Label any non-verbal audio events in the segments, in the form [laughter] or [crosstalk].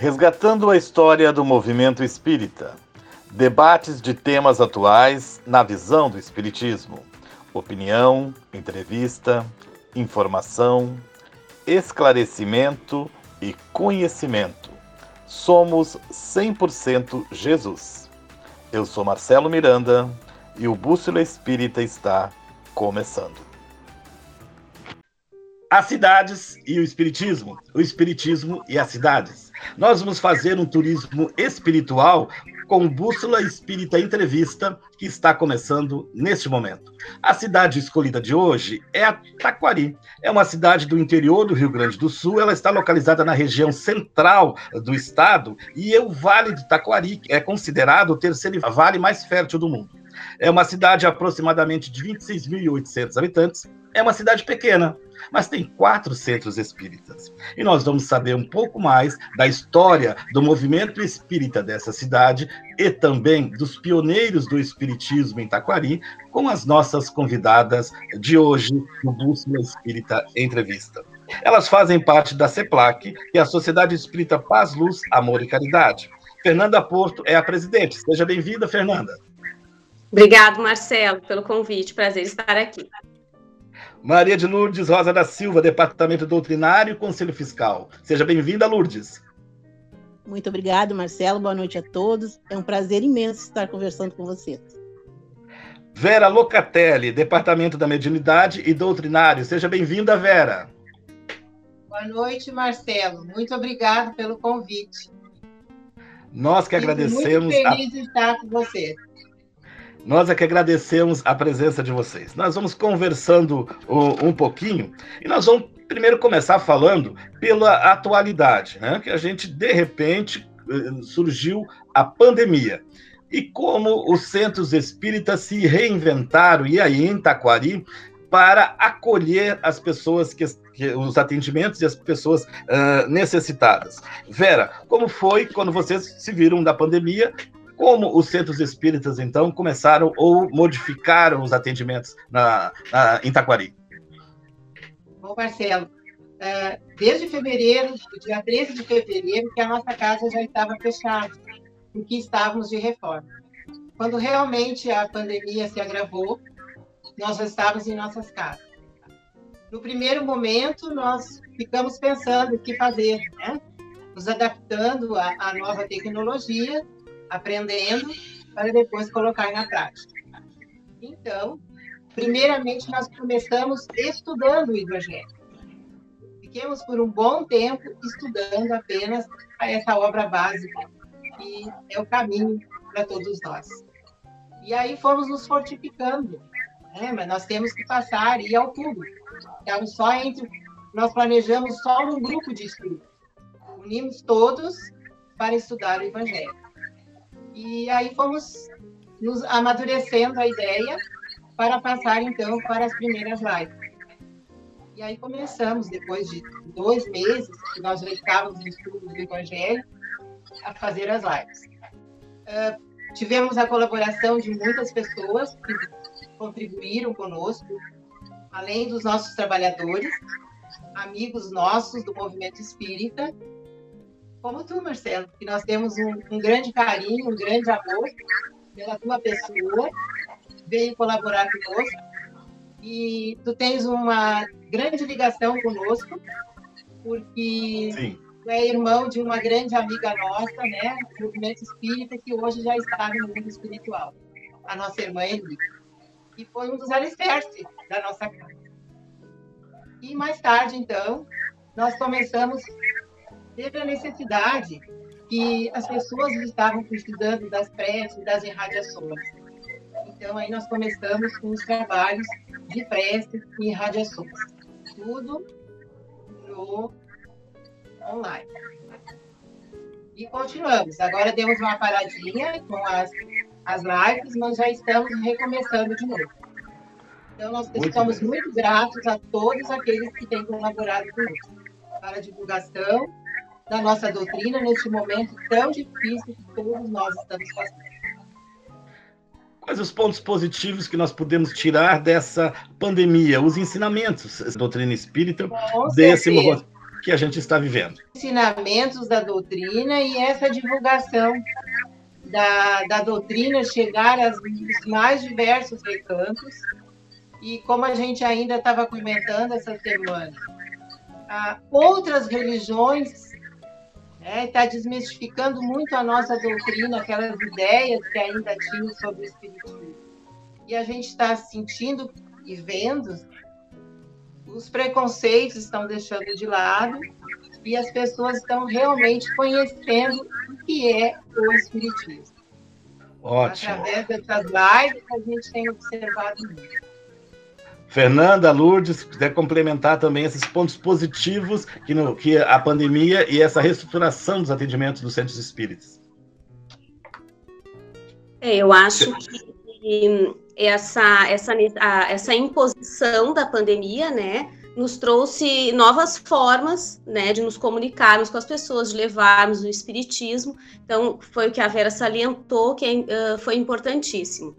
Resgatando a história do movimento espírita. Debates de temas atuais na visão do Espiritismo. Opinião, entrevista, informação, esclarecimento e conhecimento. Somos 100% Jesus. Eu sou Marcelo Miranda e o Bússola Espírita está começando. As cidades e o Espiritismo, o Espiritismo e as cidades. Nós vamos fazer um turismo espiritual com Bússola Espírita Entrevista, que está começando neste momento. A cidade escolhida de hoje é a Taquari. É uma cidade do interior do Rio Grande do Sul. Ela está localizada na região central do estado e o Vale do Taquari é considerado o terceiro vale mais fértil do mundo. É uma cidade aproximadamente de 26.800 habitantes. É uma cidade pequena, mas tem quatro centros espíritas. E nós vamos saber um pouco mais da história do movimento espírita dessa cidade e também dos pioneiros do espiritismo em Taquari com as nossas convidadas de hoje no Bússola Espírita Entrevista. Elas fazem parte da CEPLAC, que é a Sociedade Espírita Paz, Luz, Amor e Caridade. Fernanda Porto é a presidente. Seja bem-vinda, Fernanda. Obrigado, Marcelo, pelo convite. Prazer estar aqui. Maria de Lourdes Rosa da Silva, Departamento Doutrinário e Conselho Fiscal. Seja bem-vinda, Lourdes. Muito obrigado, Marcelo. Boa noite a todos. É um prazer imenso estar conversando com vocês. Vera Locatelli, Departamento da Mediunidade e Doutrinário. Seja bem-vinda, Vera. Boa noite, Marcelo. Muito obrigado pelo convite. Nós que Fico agradecemos. Muito feliz a... de estar com você. Nós é que agradecemos a presença de vocês. Nós vamos conversando um, pouquinho e nós vamos primeiro começar falando pela atualidade, né? Que a gente de repente eh, surgiu a pandemia e como os centros espíritas se reinventaram e aí em Taquari para acolher as pessoas que, que, os atendimentos e as pessoas uh, necessitadas. Vera, como foi quando vocês se viram da pandemia como os centros espíritas, então, começaram ou modificaram os atendimentos na, na, em Taquari? Bom, Marcelo, é, desde fevereiro, dia 13 de fevereiro, que a nossa casa já estava fechada, porque estávamos de reforma. Quando realmente a pandemia se agravou, nós já estávamos em nossas casas. No primeiro momento, nós ficamos pensando o que fazer, né? nos adaptando à, à nova tecnologia aprendendo para depois colocar na prática. Então, primeiramente nós começamos estudando o Evangelho. Fiquemos por um bom tempo estudando apenas essa obra básica, que é o caminho para todos nós. E aí fomos nos fortificando, né? mas nós temos que passar e ir ao público. Então, só entre. Nós planejamos só um grupo de estudo. Unimos todos para estudar o Evangelho. E aí fomos nos amadurecendo a ideia para passar, então, para as primeiras lives. E aí começamos, depois de dois meses, que nós já estávamos em estudo do Evangelho, a fazer as lives. Uh, tivemos a colaboração de muitas pessoas que contribuíram conosco, além dos nossos trabalhadores, amigos nossos do movimento espírita, como tu, Marcelo, que nós temos um, um grande carinho, um grande amor pela tua pessoa, veio colaborar conosco e tu tens uma grande ligação conosco, porque Sim. tu é irmão de uma grande amiga nossa, né, do movimento espírita, que hoje já está no mundo espiritual, a nossa irmã Eli, e foi um dos alicerces da nossa casa. E mais tarde, então, nós começamos teve a necessidade que as pessoas estavam precisando das preces, das irradiações. Então, aí nós começamos com os trabalhos de preces e irradiações. Tudo no online. E continuamos. Agora demos uma paradinha com as, as lives, mas já estamos recomeçando de novo. Então, nós muito estamos bem. muito gratos a todos aqueles que têm colaborado conosco para a divulgação da nossa doutrina neste momento tão difícil que todos nós estamos passando. Quais os pontos positivos que nós podemos tirar dessa pandemia? Os ensinamentos da doutrina espírita desse movimento. que a gente está vivendo. Ensinamentos da doutrina e essa divulgação da, da doutrina chegar aos mais diversos recantos. E como a gente ainda estava comentando essa semana, ah, outras religiões está né, desmistificando muito a nossa doutrina, aquelas ideias que ainda tinham sobre o espiritismo. E a gente está sentindo e vendo os preconceitos estão deixando de lado e as pessoas estão realmente conhecendo o que é o espiritismo. Ótimo. Através dessas lives a gente tem observado muito. Fernanda, Lourdes, quiser complementar também esses pontos positivos que, no, que a pandemia e essa reestruturação dos atendimentos dos centros espíritas. É, eu acho que essa, essa, essa imposição da pandemia, né, nos trouxe novas formas, né, de nos comunicarmos com as pessoas, de levarmos o espiritismo. Então, foi o que a Vera salientou, que uh, foi importantíssimo.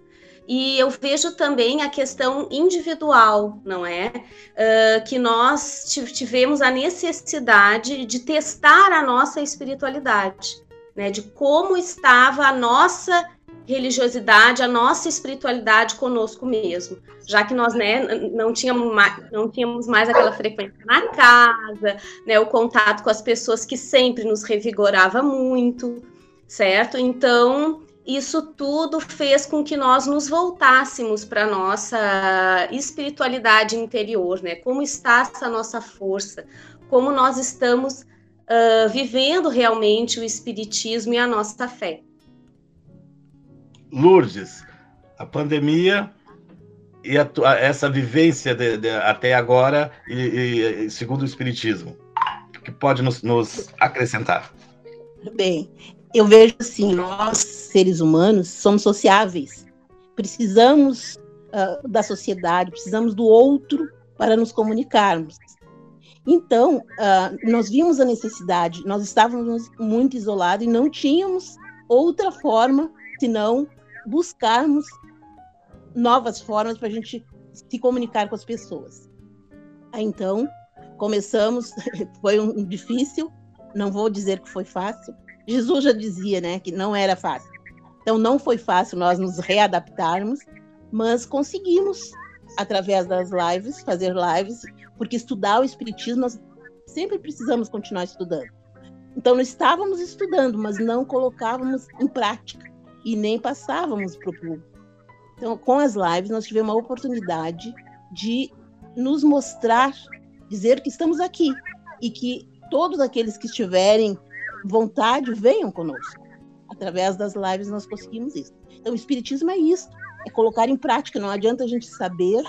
E eu vejo também a questão individual, não é? Uh, que nós tivemos a necessidade de testar a nossa espiritualidade, né? De como estava a nossa religiosidade, a nossa espiritualidade conosco mesmo, já que nós né, não, tínhamos mais, não tínhamos mais aquela frequência na casa, né, o contato com as pessoas que sempre nos revigorava muito, certo? Então, isso tudo fez com que nós nos voltássemos para a nossa espiritualidade interior, né? Como está essa nossa força, como nós estamos uh, vivendo realmente o espiritismo e a nossa fé. Lourdes, a pandemia e a, essa vivência de, de, até agora, e, e, segundo o Espiritismo, que pode nos, nos acrescentar? Bem, eu vejo assim, nós, seres humanos, somos sociáveis. Precisamos uh, da sociedade, precisamos do outro para nos comunicarmos. Então, uh, nós vimos a necessidade, nós estávamos muito isolados e não tínhamos outra forma senão buscarmos novas formas para a gente se comunicar com as pessoas. Então, começamos, [laughs] foi um difícil, não vou dizer que foi fácil. Jesus já dizia, né, que não era fácil. Então, não foi fácil nós nos readaptarmos, mas conseguimos, através das lives, fazer lives, porque estudar o Espiritismo, nós sempre precisamos continuar estudando. Então, nós estávamos estudando, mas não colocávamos em prática e nem passávamos para o público. Então, com as lives, nós tivemos a oportunidade de nos mostrar, dizer que estamos aqui e que todos aqueles que estiverem vontade venham conosco. Através das lives nós conseguimos isso. Então, o Espiritismo é isso, é colocar em prática. Não adianta a gente saber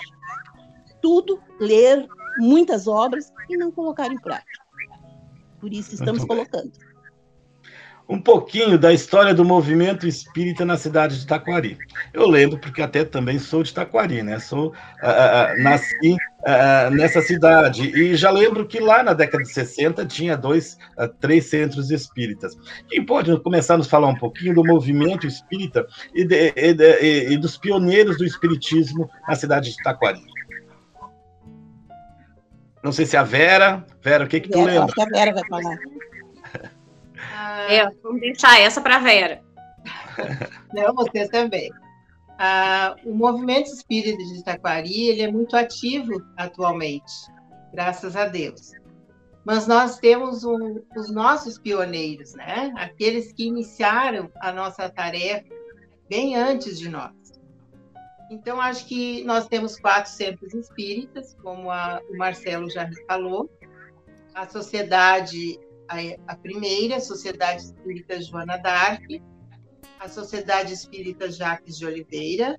tudo, ler muitas obras e não colocar em prática. Por isso estamos colocando um pouquinho da história do movimento espírita na cidade de Taquari. Eu lembro porque até também sou de Taquari, né? Sou uh, uh, nasci uh, nessa cidade e já lembro que lá na década de 60 tinha dois, três centros espíritas. Quem pode começar a nos falar um pouquinho do movimento espírita e, de, e, de, e dos pioneiros do espiritismo na cidade de Taquari? Não sei se é a Vera. Vera, o que que tu lembra? Acho que a Vera vai falar. É, vamos deixar essa para Vera. [laughs] Não, você também. Ah, o movimento espírita de Itaquari ele é muito ativo atualmente, graças a Deus. Mas nós temos um, os nossos pioneiros, né? Aqueles que iniciaram a nossa tarefa bem antes de nós. Então, acho que nós temos quatro centros espíritas, como a, o Marcelo já falou. A Sociedade a, a primeira, a Sociedade Espírita Joana d'Arc, a Sociedade Espírita Jacques de Oliveira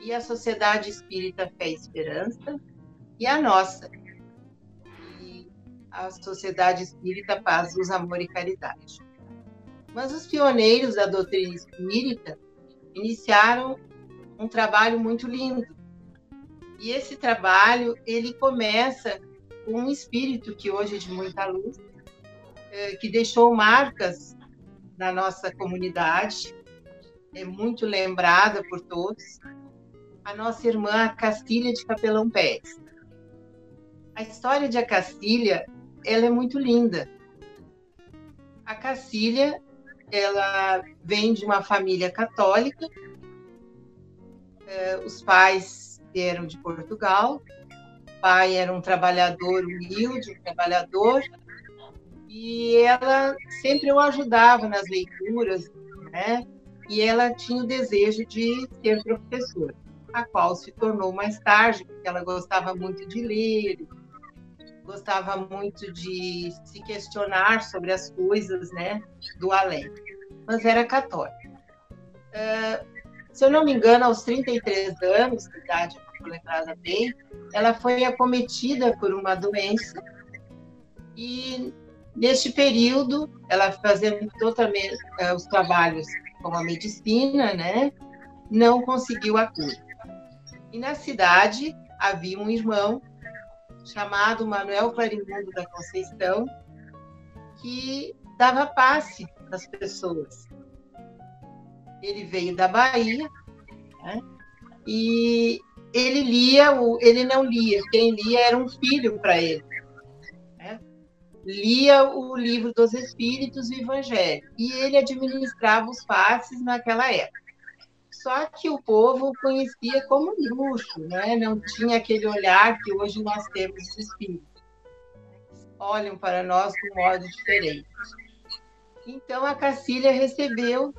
e a Sociedade Espírita Fé e Esperança e a nossa, e a Sociedade Espírita Paz, Luz, Amor e Caridade. Mas os pioneiros da doutrina espírita iniciaram um trabalho muito lindo. E esse trabalho, ele começa com um espírito que hoje é de muita luz, é, que deixou marcas na nossa comunidade, é muito lembrada por todos, a nossa irmã Castilha de Capelão Pérez. A história de Castilha ela é muito linda. A Cacília, ela vem de uma família católica. É, os pais eram de Portugal. O pai era um trabalhador humilde, um trabalhador, e ela sempre o ajudava nas leituras, né? E ela tinha o desejo de ser professora, a qual se tornou mais tarde, porque ela gostava muito de ler, gostava muito de se questionar sobre as coisas, né, do além. Mas era católica. Uh, se eu não me engano, aos 33 anos, de idade, não lembrada bem, ela foi acometida por uma doença e neste período, ela fazendo uh, os trabalhos com a medicina, né, não conseguiu a cura. E na cidade havia um irmão chamado Manuel Clarimundo da Conceição, que dava passe às pessoas. Ele veio da Bahia né? e ele lia, o, ele não lia, quem lia era um filho para ele. Lia o livro dos Espíritos e o Evangelho, e ele administrava os passes naquela época. Só que o povo conhecia como luxo, né? não tinha aquele olhar que hoje nós temos de espírito. Olham para nós de um modo diferente. Então a Cacília recebeu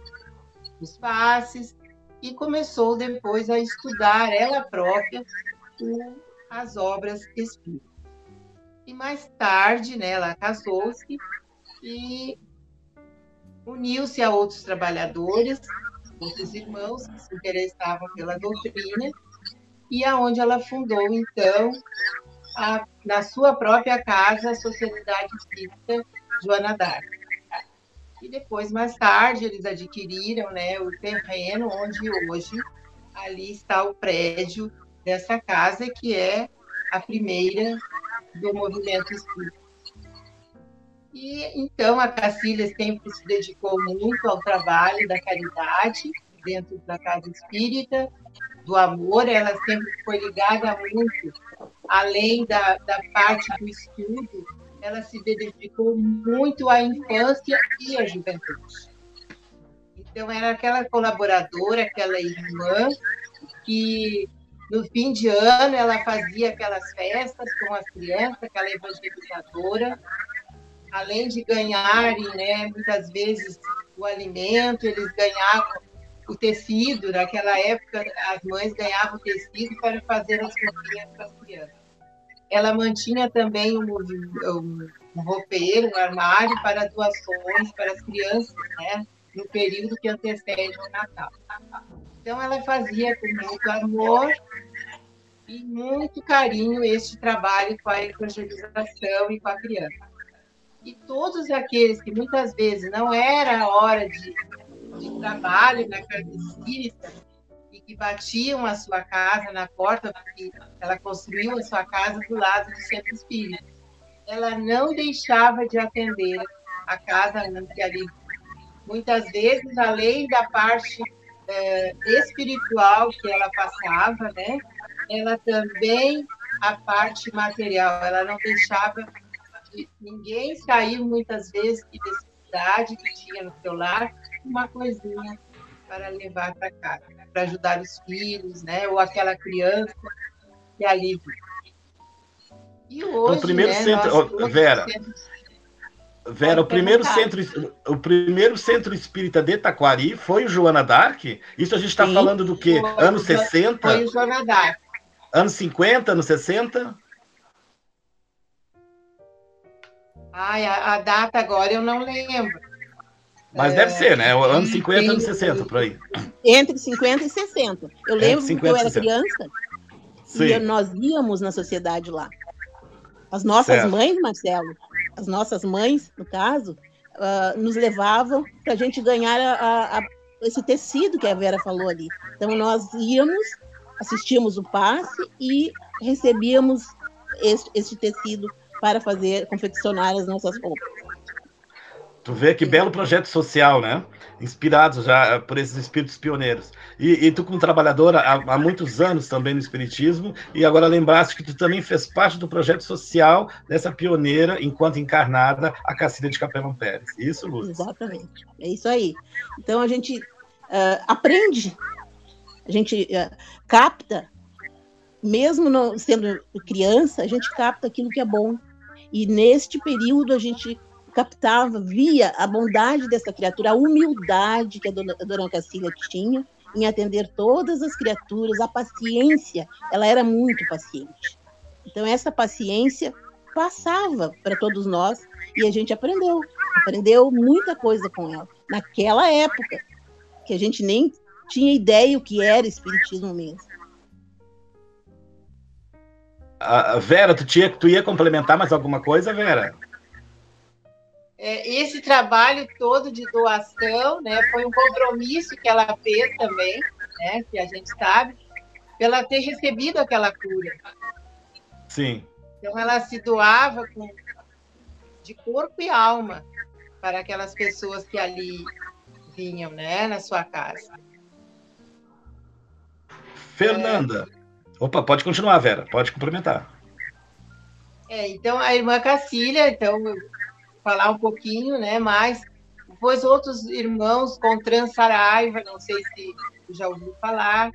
os passes e começou depois a estudar ela própria as obras espíritas. E mais tarde, né, ela casou-se e uniu-se a outros trabalhadores outros irmãos que se interessavam pela doutrina, e aonde ela fundou, então, a, na sua própria casa, a Sociedade Espírita Joana d'Arc. E depois, mais tarde, eles adquiriram né, o terreno onde hoje ali está o prédio dessa casa, que é a primeira do movimento espírita. E então a Cacilhas sempre se dedicou muito ao trabalho da caridade dentro da casa espírita, do amor, ela sempre foi ligada muito, além da, da parte do estudo, ela se dedicou muito à infância e à juventude. Então, era aquela colaboradora, aquela irmã, que no fim de ano ela fazia aquelas festas com as crianças, aquela evangelizadora, além de ganharem, né, muitas vezes, o alimento, eles ganhavam o tecido. Naquela época, as mães ganhavam tecido para fazer as roupinhas para as crianças. Ela mantinha também um, um, um roupeiro, um armário para doações para as crianças, né, no período que antecede o Natal. Então, ela fazia com muito amor e muito carinho este trabalho com a evangelização e com a criança e todos aqueles que muitas vezes não era a hora de, de trabalho na casa espírita e que batiam a sua casa na porta, porque ela construiu a sua casa do lado do centro espírita. Ela não deixava de atender a casa ali. Muitas vezes, além da parte é, espiritual que ela passava, né, ela também a parte material, ela não deixava ninguém saiu muitas vezes de necessidade que tinha no seu lar, uma coisinha para levar para casa, para ajudar os filhos, né? Ou aquela criança que ali E hoje, então, primeiro né, centro, Vera, Vera, o primeiro centro, o primeiro centro espírita de Taquari foi o Joana Dark. Isso a gente está falando do quê? Foi, anos 60? Foi o Joana Dark. Anos 50, anos 60? Ai, a, a, data agora eu não lembro. Mas é, deve ser, né? Anos 50 e anos 60, por aí. Entre 50 e 60. Eu lembro que eu era criança Sim. e nós íamos na sociedade lá. As nossas certo. mães, Marcelo, as nossas mães, no caso, uh, nos levavam para a gente ganhar a, a, esse tecido que a Vera falou ali. Então, nós íamos, assistíamos o passe e recebíamos esse, esse tecido para fazer, confeccionar as nossas roupas. Tu vê que belo projeto social, né? Inspirados já por esses espíritos pioneiros. E, e tu, como trabalhadora há, há, muitos anos também no Espiritismo, e agora lembraste que tu também fez parte do projeto social dessa pioneira, enquanto encarnada, a Cacilha de Capelão Pérez. Isso, Lúcia? Exatamente. É isso aí. Então a gente uh, aprende, a gente uh, capta, mesmo não, sendo criança, a gente capta aquilo que é bom. E neste período a gente captava, via a bondade dessa criatura, a humildade que a dona, a dona tinha em atender todas as criaturas, a paciência, ela era muito paciente. Então, essa paciência passava para todos nós e a gente aprendeu, aprendeu muita coisa com ela. Naquela época, que a gente nem tinha ideia o que era espiritismo mesmo. Uh, Vera, tu, tinha, tu ia complementar mais alguma coisa, Vera? É, esse trabalho todo de doação, né, foi um compromisso que ela fez também, né, que a gente sabe, pela ter recebido aquela cura. Sim. Então ela se doava com, de corpo e alma para aquelas pessoas que ali vinham, né, na sua casa. Fernanda. É... Opa, pode continuar, Vera, pode complementar. É, então a irmã Cacília, então falar um pouquinho, né? Mas depois outros irmãos com Saraiva, não sei se já ouviu falar,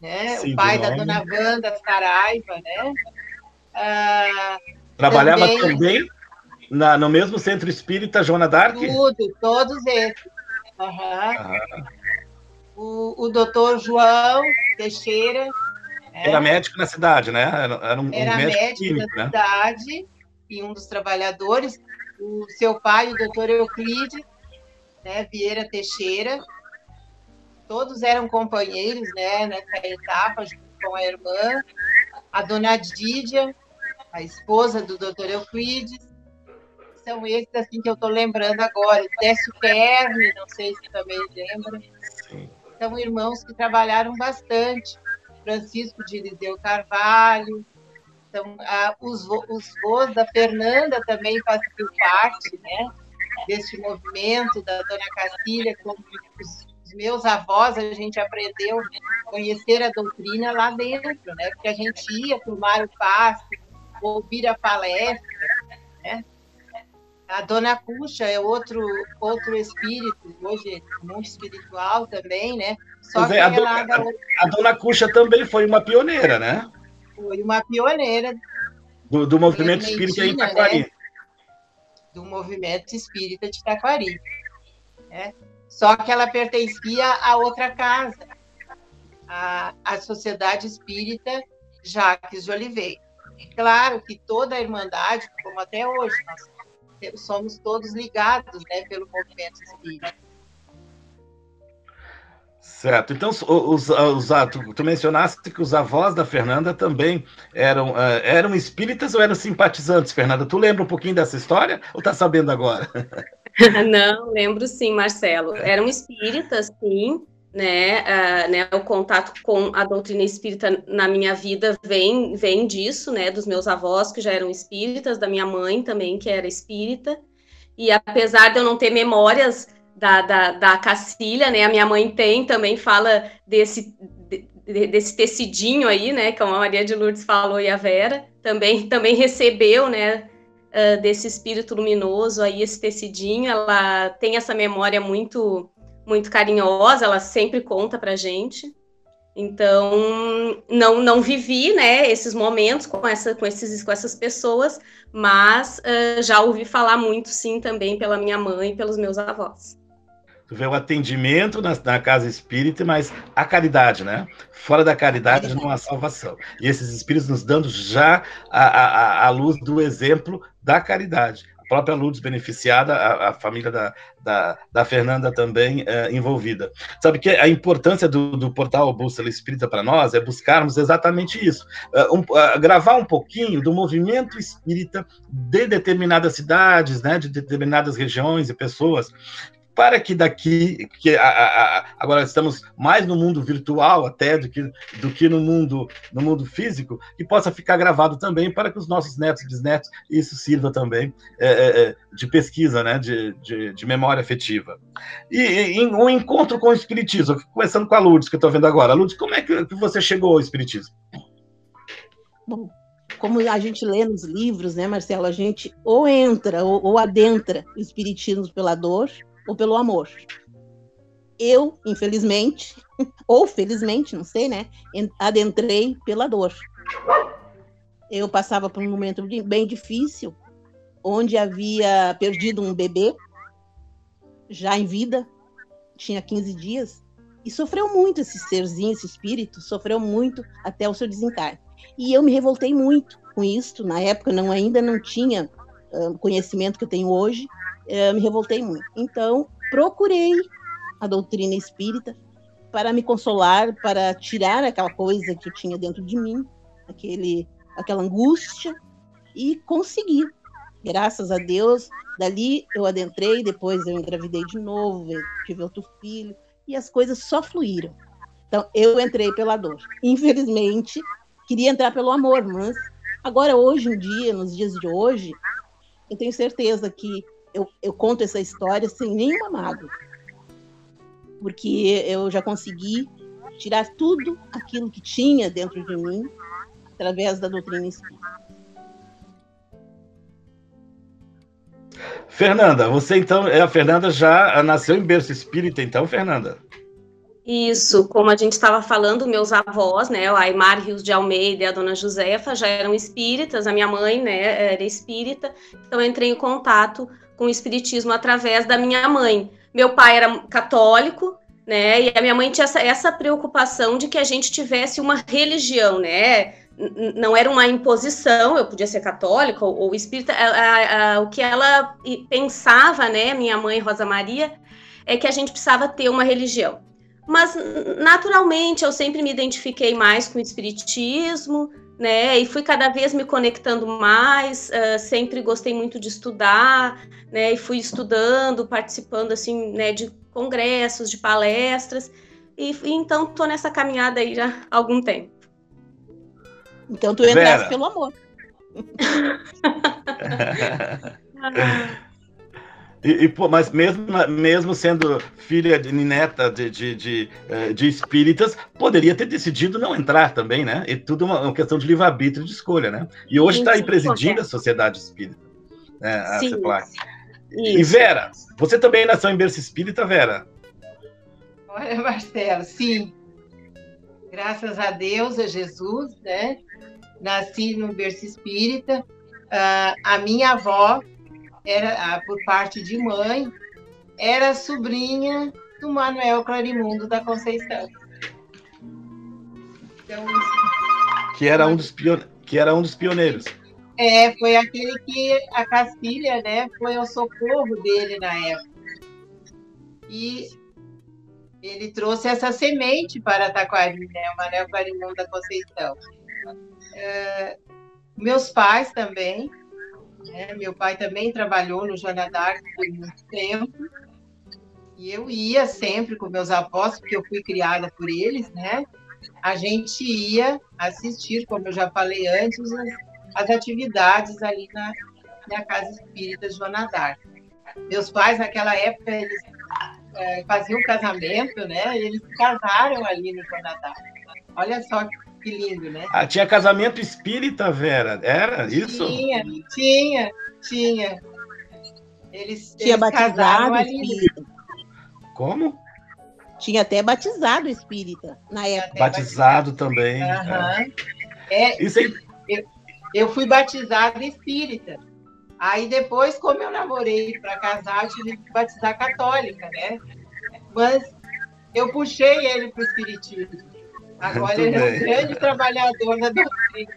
né? Sim, o pai da dona Wanda Saraiva, né? Ah, Trabalhava também, também na, no mesmo centro espírita Joana Dark? Tudo, todos esses. Uhum. Ah. O, o doutor João Teixeira. Né? Era médico na cidade, né? Era, um, era um médico, médico na né? cidade e um dos trabalhadores o seu pai, o doutor Euclides, né, Vieira Teixeira, todos eram companheiros né, nessa etapa, junto com a irmã, a dona Dídia, a esposa do doutor Euclides, são esses assim que eu estou lembrando agora, Décio Kerne, não sei se também lembra, são irmãos que trabalharam bastante, Francisco de Eliseu Carvalho, então, a, os, os voos da Fernanda também faziam parte né, desse movimento, da Dona Cacilha, como os, os meus avós, a gente aprendeu a conhecer a doutrina lá dentro, né, porque a gente ia tomar o passe, ouvir a palestra, né? A Dona Cuxa é outro outro espírito, hoje muito espiritual também, né? Só é, que a, dona, a, a Dona Cuxa também foi uma pioneira, né? Foi uma pioneira do, do movimento espírita em Itaquari. Né? Do movimento espírita de Itaquari. Né? Só que ela pertencia a outra casa, a, a Sociedade Espírita Jacques de Oliveira. Claro que toda a Irmandade, como até hoje, nós somos todos ligados né, pelo movimento espírita. Certo. Então, os, os, tu, tu, mencionaste que os avós da Fernanda também eram, uh, eram espíritas ou eram simpatizantes, Fernanda? Tu lembra um pouquinho dessa história ou tá sabendo agora? [laughs] Não, lembro sim, Marcelo. Eram espíritas, sim. Né, uh, né, o contato com a doutrina espírita na minha vida vem, vem disso, né, dos meus avós que já eram espíritas, da minha mãe também que era espírita, e apesar de eu não ter memórias da, da, da Cacilha, né? A minha mãe tem, também fala desse, de, desse tecidinho aí, né? Como a Maria de Lourdes falou e a Vera, também, [laughs] também recebeu, né? Uh, desse espírito luminoso aí, esse tecidinho, ela tem essa memória muito, muito carinhosa, ela sempre conta pra gente. Então, não, não vivi, né, esses momentos com, essa, com, esses, com essas pessoas, mas uh, já ouvi falar muito, sim, também pela minha mãe e pelos meus avós. Tu vê o atendimento na, na, casa espírita, mas a caridade, né? Fora da caridade não há salvação. E esses espíritos nos dando já a, a, a luz do exemplo da caridade. A própria Lourdes beneficiada, a, a família da, da, da, Fernanda também é, envolvida. Sabe que a importância do, do portal Bússola Espírita para nós é buscarmos exatamente isso. Uh, um, uh, gravar um pouquinho do movimento espírita de determinadas cidades, né, de determinadas regiões e pessoas, para que daqui, que a, a, a, agora estamos mais no mundo virtual até do que, do que no mundo no mundo físico, que possa ficar gravado também para que os nossos netos e bisnetos isso sirva também é, é, é de pesquisa, né, de, de, de memória afetiva. E, e um encontro com o espiritismo, começando com a Lourdes que eu estou vendo agora. Lourdes, como é que, que você chegou ao espiritismo? Bom, como a gente lê nos livros, né, Marcelo, a gente ou entra ou, ou adentra o espiritismo pela dor ou pelo amor. Eu, infelizmente, [laughs] ou felizmente, não sei, né, adentrei pela dor. Eu passava por um momento bem difícil, onde havia perdido um bebê, já em vida, tinha 15 dias, e sofreu muito esse serzinho, esse espírito, sofreu muito até o seu desencarne. E eu me revoltei muito com isso. Na época, não ainda não tinha uh, conhecimento que eu tenho hoje. Uh, me revoltei muito. Então, procurei a doutrina espírita para me consolar, para tirar aquela coisa que eu tinha dentro de mim, aquele, aquela angústia, e consegui. Graças a Deus, dali eu adentrei, depois eu engravidei de novo, tive outro filho, e as coisas só fluíram. Então, eu entrei pela dor. Infelizmente, queria entrar pelo amor, mas agora, hoje em dia, nos dias de hoje, eu tenho certeza que eu, eu conto essa história sem nenhuma mágoa. Porque eu já consegui tirar tudo aquilo que tinha dentro de mim através da doutrina espírita. Fernanda, você então, é, a Fernanda já nasceu em berço espírita, então, Fernanda? Isso, como a gente estava falando, meus avós, né, o Aymar Rios de Almeida e a dona Josefa já eram espíritas, a minha mãe, né, era espírita, então eu entrei em contato com o espiritismo através da minha mãe. Meu pai era católico, né, e a minha mãe tinha essa, essa preocupação de que a gente tivesse uma religião, né, não era uma imposição, eu podia ser católica ou, ou espírita, a, a, a, o que ela pensava, né, minha mãe Rosa Maria, é que a gente precisava ter uma religião. Mas, naturalmente, eu sempre me identifiquei mais com o espiritismo, né? E fui cada vez me conectando mais. Uh, sempre gostei muito de estudar, né? E fui estudando, participando, assim, né? De congressos, de palestras. E, e então, tô nessa caminhada aí já há algum tempo. Então, tu entraste pelo amor. [laughs] [laughs] [laughs] E, e, pô, mas mesmo, mesmo sendo filha de neta de, de, de, eh, de, espíritas, poderia ter decidido não entrar também, né? E tudo uma, uma questão de livre-arbítrio de escolha, né? E hoje está aí presidindo a Sociedade Espírita, né? A Sim, E Vera, você também nasceu em berço espírita, Vera? Olha, Marcelo, sim. Graças a Deus, a Jesus, né? Nasci no berço espírita. Uh, a minha avó era por parte de mãe, era sobrinha do Manuel Clarimundo da Conceição. Então, que era um dos que era um dos pioneiros. É, foi aquele que a Castilha, né, foi ao socorro dele na época. E ele trouxe essa semente para Taquari, né, o Manuel Clarimundo da Conceição. É, meus pais também né? Meu pai também trabalhou no Joana d'Arc por muito tempo. E eu ia sempre com meus avós, porque eu fui criada por eles, né? A gente ia assistir, como eu já falei antes, as, as atividades ali na, na Casa Espírita Joana d'Arc. Meus pais, naquela época, eles é, faziam casamento, né? E eles casaram ali no Joana d'Arc. Olha só que que lindo, né? Ah, tinha casamento espírita, Vera? Era isso? Tinha, tinha, tinha. Eles, tinha eles batizado espírita. Como? Tinha até batizado espírita na época. Batizado, também. Uhum. É. Isso aí... eu, eu fui batizada espírita. Aí depois, como eu namorei para casar, eu tive que batizar católica, né? Mas eu puxei ele para o espiritismo. Agora ele é um grande trabalhador da doutrina?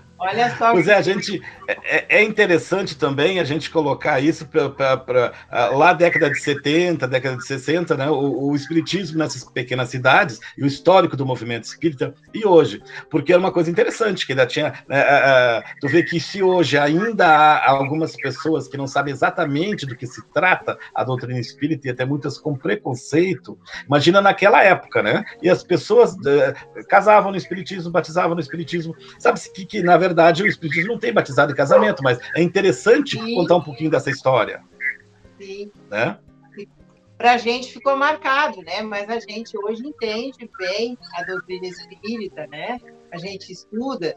[laughs] Olha só. Pois é, a gente é, é interessante também a gente colocar isso para lá década de 70, década de 60, né? O, o, espiritismo nessas pequenas cidades e o histórico do movimento espírita e hoje, porque é uma coisa interessante que ainda tinha. Né, tu vê que se hoje ainda há algumas pessoas que não sabem exatamente do que se trata a doutrina espírita e até muitas com preconceito, imagina naquela época, né? E as pessoas uh, casavam no espiritismo, batizavam no espiritismo, sabe que, que na verdade verdade, o Espiritismo não tem batizado em casamento, mas é interessante Sim. contar um pouquinho dessa história. Sim. Né? Para a gente ficou marcado, né? Mas a gente hoje entende bem a doutrina espírita, né? A gente estuda,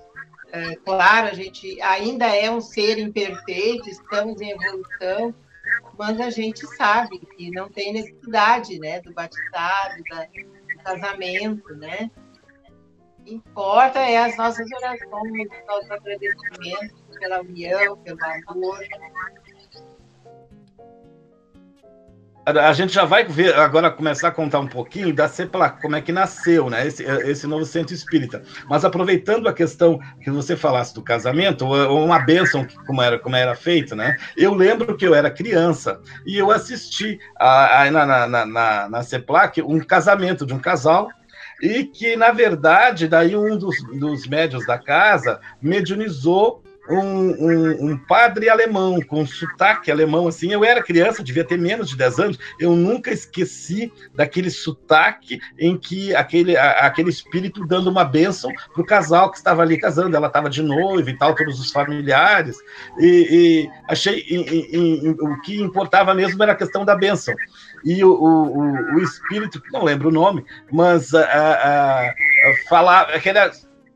é, claro, a gente ainda é um ser imperfeito, estamos em evolução, mas a gente sabe que não tem necessidade, né, do batizado, da, do casamento, né? Importa é as nossas orações, os nossos agradecimentos pela união, pelo amor. A gente já vai ver agora começar a contar um pouquinho da CEPLAC, como é que nasceu, né? Esse, esse novo centro espírita. Mas aproveitando a questão que você falasse do casamento, ou uma bênção, como era, como era feito, né? Eu lembro que eu era criança e eu assisti a, a, na, na, na, na CEPLAC um casamento de um casal e que, na verdade, daí um dos, dos médios da casa mediunizou um, um, um, padre alemão, com sotaque alemão, assim. Eu era criança, devia ter menos de 10 anos, eu nunca esqueci daquele sotaque em que aquele, a, aquele espírito dando uma bênção para o casal que estava ali casando. Ela estava de noiva e tal, todos os familiares. E, e achei e, e, o que importava mesmo era a questão da bênção e o, o, o espírito, não lembro o nome, mas a, a, a falar, que era,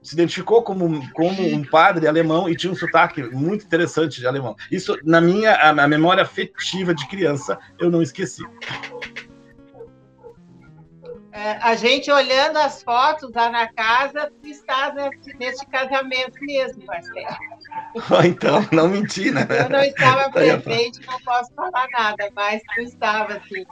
se identificou como, como um padre alemão e tinha um sotaque muito interessante de alemão. Isso, na minha a, a memória afetiva de criança, eu não esqueci. É, a gente olhando as fotos lá na casa, tu estás nesse casamento mesmo, Marcelo. [laughs] então, não menti, né? Eu não estava presente, não posso falar nada, mas tu estava, assim.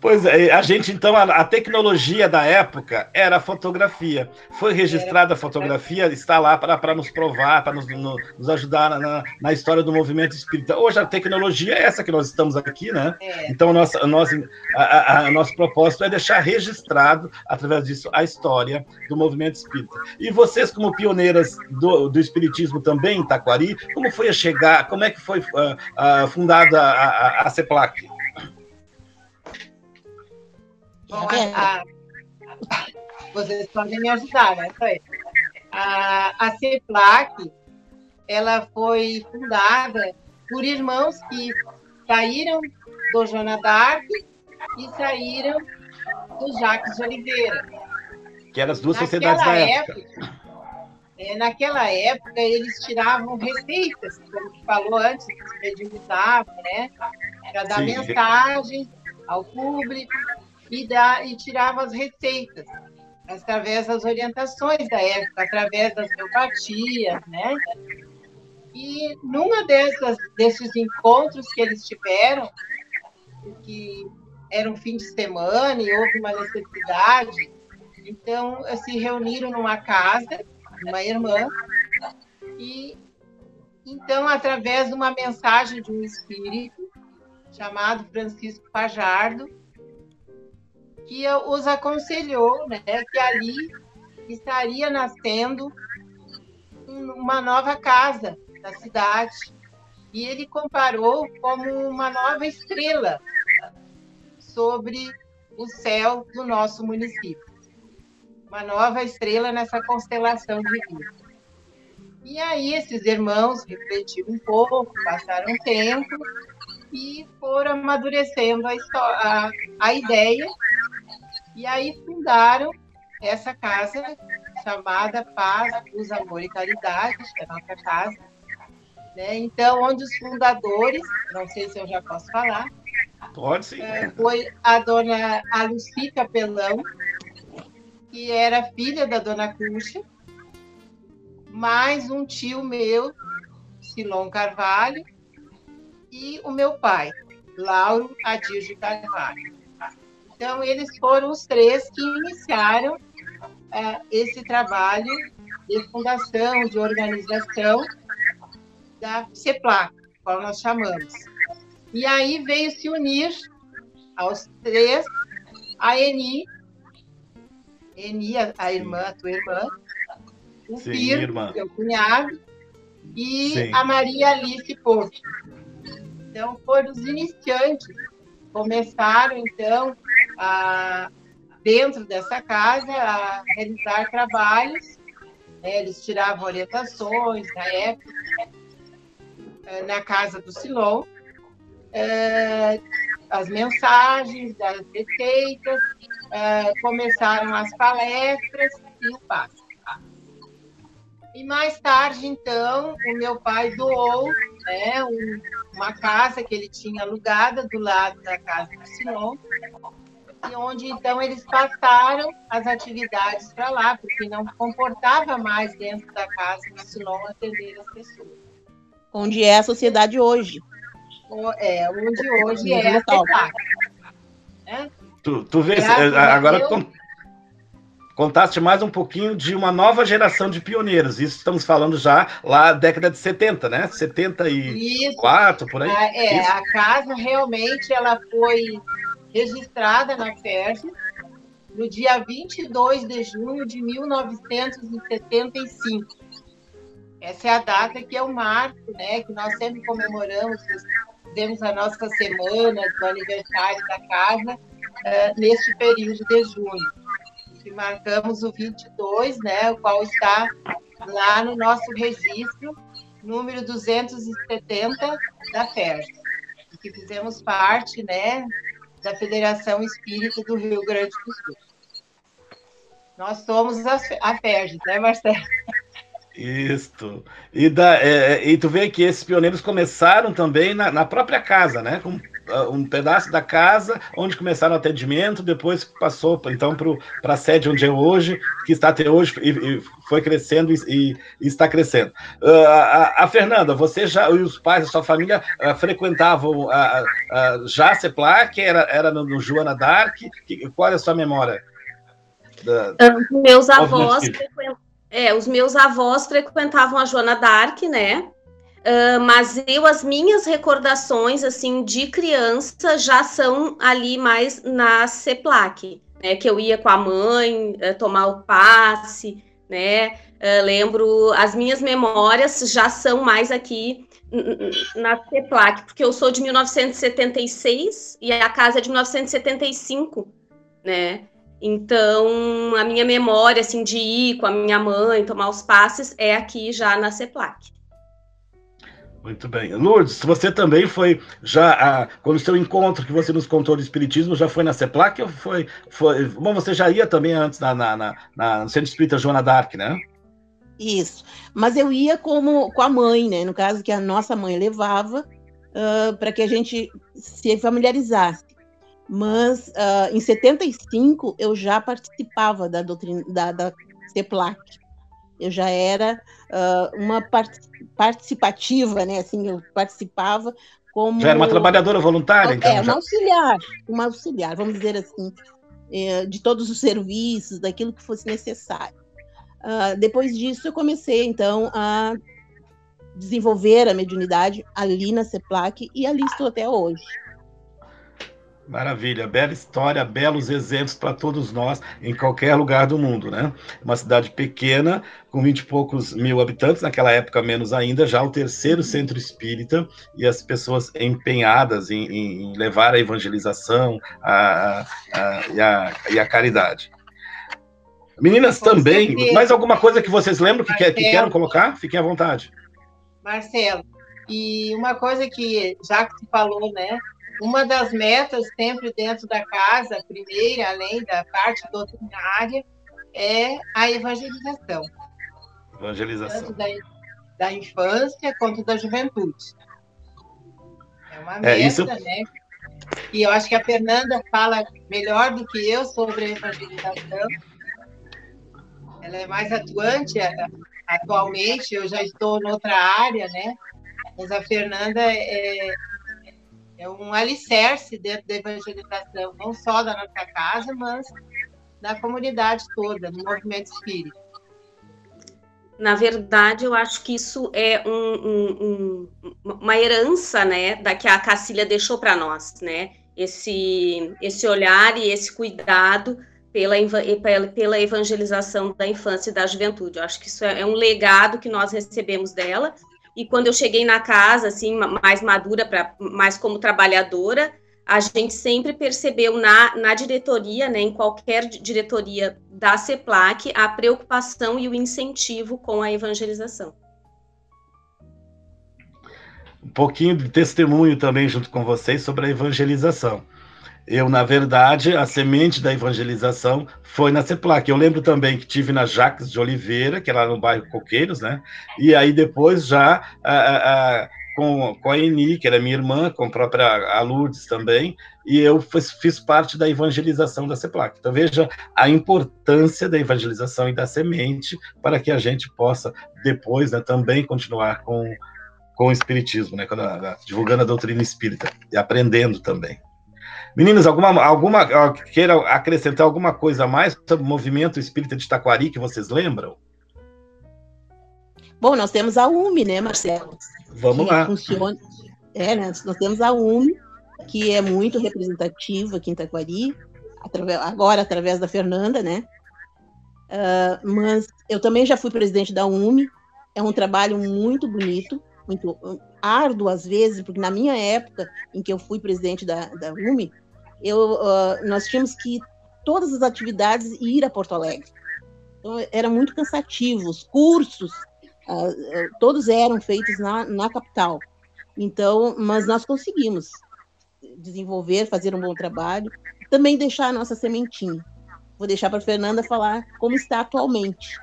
Pois é, a gente, então, a, a, tecnologia da época era a fotografia. Foi registrada a fotografia, está lá para nos provar, para nos, no, nos, ajudar na, na, história do movimento espírita. Hoje a tecnologia é essa que nós estamos aqui, né? É. Então, nossa, nós, a, a, nosso propósito é deixar registrado, através disso, a história do movimento espírita. E vocês, como pioneiras do, do espiritismo também em Taquari, como foi a chegar, como é que foi uh, uh, fundada a, a, a CEPLAC? Bom, a, a, vocês podem me ajudar, né? A, a CEPLAC, ela foi fundada por irmãos que saíram do Joana d'Arc e saíram do Jacques de Oliveira. Que eram as duas naquela sociedades da época. época é, naquela época, eles tiravam receitas, como falou antes, eles mediunizavam, né? Para dar Sim. mensagem ao público e, e tirava as receitas através das orientações da época, através das homeopatias, né? E numa dessas, desses encontros que eles tiveram, que era um fim de semana e houve uma necessidade, então se reuniram numa casa, uma irmã, e então, através de uma mensagem de um espírito chamado Francisco Fajardo, que os aconselhou né, que ali estaria nascendo uma nova casa da cidade. E ele comparou como uma nova estrela sobre o céu do nosso município. Uma nova estrela nessa constelação de vida. E aí esses irmãos refletiram um pouco, passaram tempo e foram amadurecendo a, a, a ideia e aí fundaram essa casa chamada Paz, Luz, Amor e Caridade, que é a nossa casa. Né? Então, onde os fundadores, não sei se eu já posso falar, Pode sim. É, foi a dona a Luci Capelão, que era filha da dona Cuxa, mais um tio meu, Silon Carvalho, e o meu pai, Lauro Adir de Carvalho. Então, eles foram os três que iniciaram é, esse trabalho de fundação, de organização da CEPLAC, qual nós chamamos. E aí veio se unir aos três a Eni, Eni, a, a irmã, a tua irmã, o Sim, Piro, seu cunhado, e Sim. a Maria Alice Porto. Então, foram os iniciantes. Começaram, então, a, dentro dessa casa, a realizar trabalhos. Né? Eles tiravam orientações na época, eh, na casa do Silon, é, as mensagens das receitas, é, começaram as palestras e o passo. E mais tarde, então, o meu pai doou né, um, uma casa que ele tinha alugada do lado da casa do Silon, e onde então eles passaram as atividades para lá, porque não comportava mais dentro da casa do Silon atender as pessoas. Onde é a sociedade hoje. É, onde hoje é a CEPAC. Né? Tu, tu vê, agora tu, contaste mais um pouquinho de uma nova geração de pioneiros. Isso estamos falando já lá década de 70, né? 74, Isso. por aí. A, é, Isso. a casa realmente ela foi registrada na FERJ no dia 22 de junho de 1975. Essa é a data que é o marco, né, que nós sempre comemoramos, temos a nossa semana do aniversário da casa uh, neste período de junho que marcamos o 22, né, o qual está lá no nosso registro, número 270 da FERJ, que fizemos parte, né, da Federação Espírita do Rio Grande do Sul. Nós somos a, a FERJ, né, Marcelo? Isso. E, da, é, é, e tu vê que esses pioneiros começaram também na, na própria casa, né? Com um pedaço da casa onde começaram o atendimento, depois passou então para a sede onde é hoje, que está até hoje e, e foi crescendo e, e está crescendo. Uh, a, a, Fernanda, você já e os pais da sua família uh, frequentavam a, a, já a CEPLAC, era, era no, no Joana Dark? Que, qual é a sua memória? Da, meus avós frequentavam é, os meus avós frequentavam a Joana Dark, né? Uh, mas eu, as minhas recordações, assim, de criança já são ali mais na CEPLAC, né? Que eu ia com a mãe uh, tomar o passe, né? Uh, lembro, as minhas memórias já são mais aqui na CEPLAC, porque eu sou de 1976 e a casa é de 1975, né? Então, a minha memória, assim, de ir com a minha mãe, tomar os passes, é aqui já na CEPLAC. Muito bem. Lourdes, você também foi já, a, quando o seu encontro que você nos contou de Espiritismo, já foi na CEPLAC ou foi, foi bom, você já ia também antes na, na, na, na Centro Espírita Joana Dark, né? Isso, mas eu ia como com a mãe, né, no caso que a nossa mãe levava, uh, para que a gente se familiarizasse. Mas uh, em 75 eu já participava da doutrina da, da CEPLAC. Eu já era uh, uma part participativa, né? Assim, eu participava como. Já era uma trabalhadora voluntária, então? É, uma auxiliar, uma auxiliar, vamos dizer assim, é, de todos os serviços, daquilo que fosse necessário. Uh, depois disso, eu comecei, então, a desenvolver a mediunidade ali na CEPLAC e ali estou até hoje. Maravilha, bela história, belos exemplos para todos nós em qualquer lugar do mundo, né? Uma cidade pequena, com vinte e poucos mil habitantes, naquela época menos ainda, já o terceiro centro espírita e as pessoas empenhadas em, em levar a evangelização a, a, e, a, e a caridade. Meninas, com também, certeza. mais alguma coisa que vocês lembram que, que queiram colocar? Fiquem à vontade. Marcelo, e uma coisa que, já que tu falou, né, uma das metas, sempre dentro da casa, primeira, além da parte doutrinária, é a evangelização. Evangelização. Tanto da, da infância quanto da juventude. É uma é, meta, isso... né? E eu acho que a Fernanda fala melhor do que eu sobre a evangelização. Ela é mais atuante atualmente, eu já estou noutra área, né? Mas a Fernanda é, é um alicerce dentro da evangelização, não só da nossa casa, mas da comunidade toda, do movimento espírita. Na verdade, eu acho que isso é um, um, um, uma herança, né, da que a Cacilha deixou para nós, né? Esse, esse olhar e esse cuidado pela, pela evangelização da infância e da juventude. Eu acho que isso é, é um legado que nós recebemos dela. E quando eu cheguei na casa, assim, mais madura, pra, mais como trabalhadora, a gente sempre percebeu na, na diretoria, né, em qualquer diretoria da CEPLAC, a preocupação e o incentivo com a evangelização. Um pouquinho de testemunho também junto com vocês sobre a evangelização. Eu, na verdade, a semente da evangelização foi na CEPLAC. Eu lembro também que tive na Jacques de Oliveira, que era no bairro Coqueiros, né? E aí depois já a, a, com, com a Eni, que era minha irmã, com a própria a Lourdes também, e eu fiz, fiz parte da evangelização da CEPLAC. Então veja a importância da evangelização e da semente para que a gente possa depois né, também continuar com, com o espiritismo, né, a, a, divulgando a doutrina espírita e aprendendo também. Meninas, alguma, alguma queira acrescentar alguma coisa mais sobre o movimento espírita de Taquari que vocês lembram? Bom, nós temos a UME, né, Marcelo? Vamos lá. Funciona, é, né, nós temos a UME, que é muito representativa aqui em Taquari, agora através da Fernanda, né? Uh, mas eu também já fui presidente da UME, é um trabalho muito bonito, muito árduo às vezes, porque na minha época em que eu fui presidente da, da UME, eu, uh, nós tínhamos que todas as atividades ir a Porto Alegre. Então, era muito cansativo, os cursos, uh, todos eram feitos na, na capital. Então, mas nós conseguimos desenvolver, fazer um bom trabalho, também deixar a nossa sementinha. Vou deixar para a Fernanda falar como está atualmente.